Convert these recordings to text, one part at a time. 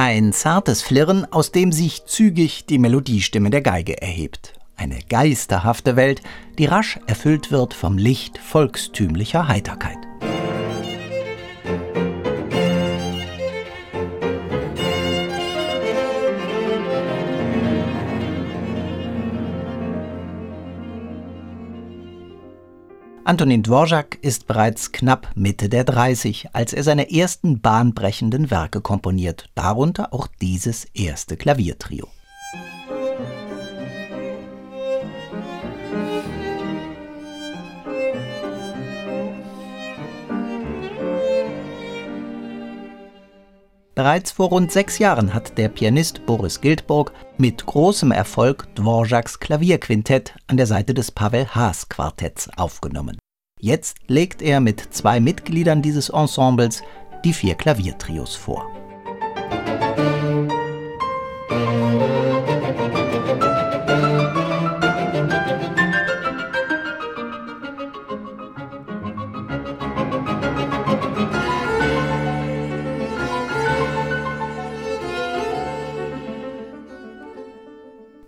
Ein zartes Flirren, aus dem sich zügig die Melodiestimme der Geige erhebt. Eine geisterhafte Welt, die rasch erfüllt wird vom Licht volkstümlicher Heiterkeit. Antonin Dvorak ist bereits knapp Mitte der 30, als er seine ersten bahnbrechenden Werke komponiert, darunter auch dieses erste Klaviertrio. Bereits vor rund sechs Jahren hat der Pianist Boris Gildburg mit großem Erfolg Dvoraks Klavierquintett an der Seite des Pavel Haas Quartetts aufgenommen. Jetzt legt er mit zwei Mitgliedern dieses Ensembles die vier Klaviertrios vor.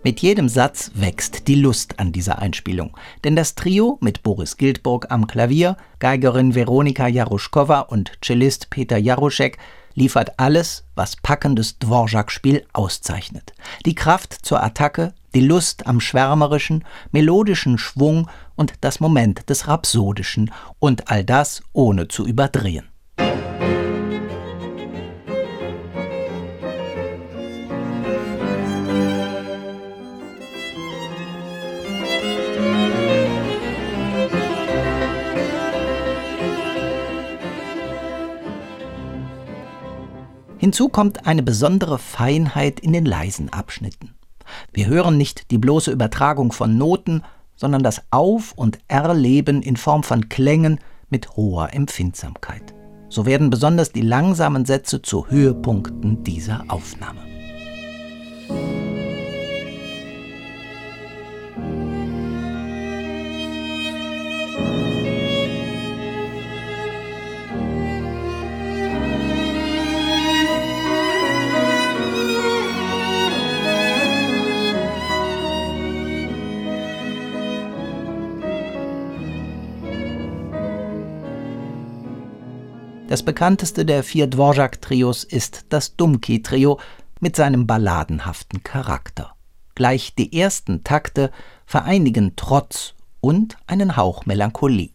Mit jedem Satz wächst die Lust an dieser Einspielung, denn das Trio mit Boris Gildburg am Klavier, Geigerin Veronika Jaruschkova und Cellist Peter Jaruschek liefert alles, was packendes Dvorak-Spiel auszeichnet. Die Kraft zur Attacke, die Lust am schwärmerischen, melodischen Schwung und das Moment des Rhapsodischen und all das ohne zu überdrehen. Hinzu kommt eine besondere Feinheit in den leisen Abschnitten. Wir hören nicht die bloße Übertragung von Noten, sondern das Auf- und Erleben in Form von Klängen mit hoher Empfindsamkeit. So werden besonders die langsamen Sätze zu Höhepunkten dieser Aufnahme. Das bekannteste der vier Dvorak-Trios ist das Dumki-Trio mit seinem balladenhaften Charakter. Gleich die ersten Takte vereinigen Trotz und einen Hauch Melancholie.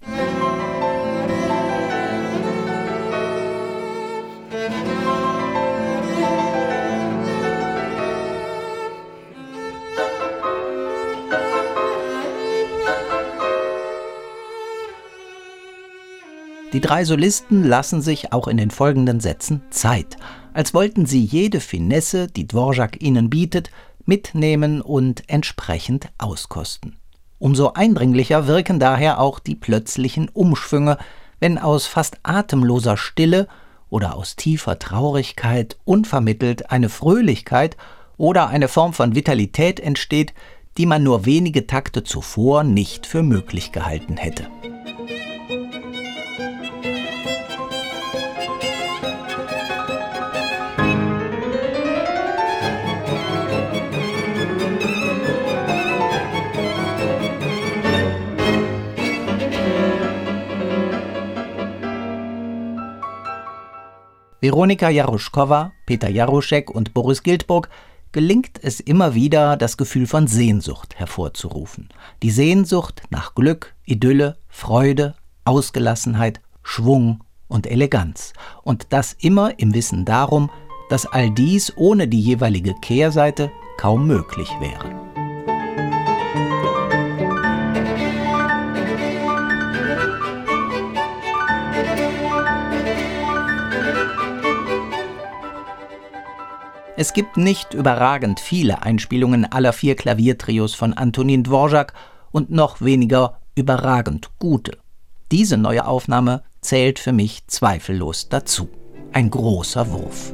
Die drei Solisten lassen sich auch in den folgenden Sätzen Zeit, als wollten sie jede Finesse, die Dvorak ihnen bietet, mitnehmen und entsprechend auskosten. Umso eindringlicher wirken daher auch die plötzlichen Umschwünge, wenn aus fast atemloser Stille oder aus tiefer Traurigkeit unvermittelt eine Fröhlichkeit oder eine Form von Vitalität entsteht, die man nur wenige Takte zuvor nicht für möglich gehalten hätte. Veronika Jaruschkova, Peter Jaruschek und Boris Gildburg gelingt es immer wieder, das Gefühl von Sehnsucht hervorzurufen. Die Sehnsucht nach Glück, Idylle, Freude, Ausgelassenheit, Schwung und Eleganz. Und das immer im Wissen darum, dass all dies ohne die jeweilige Kehrseite kaum möglich wäre. Es gibt nicht überragend viele Einspielungen aller vier Klaviertrios von Antonin Dvorak und noch weniger überragend gute. Diese neue Aufnahme zählt für mich zweifellos dazu. Ein großer Wurf.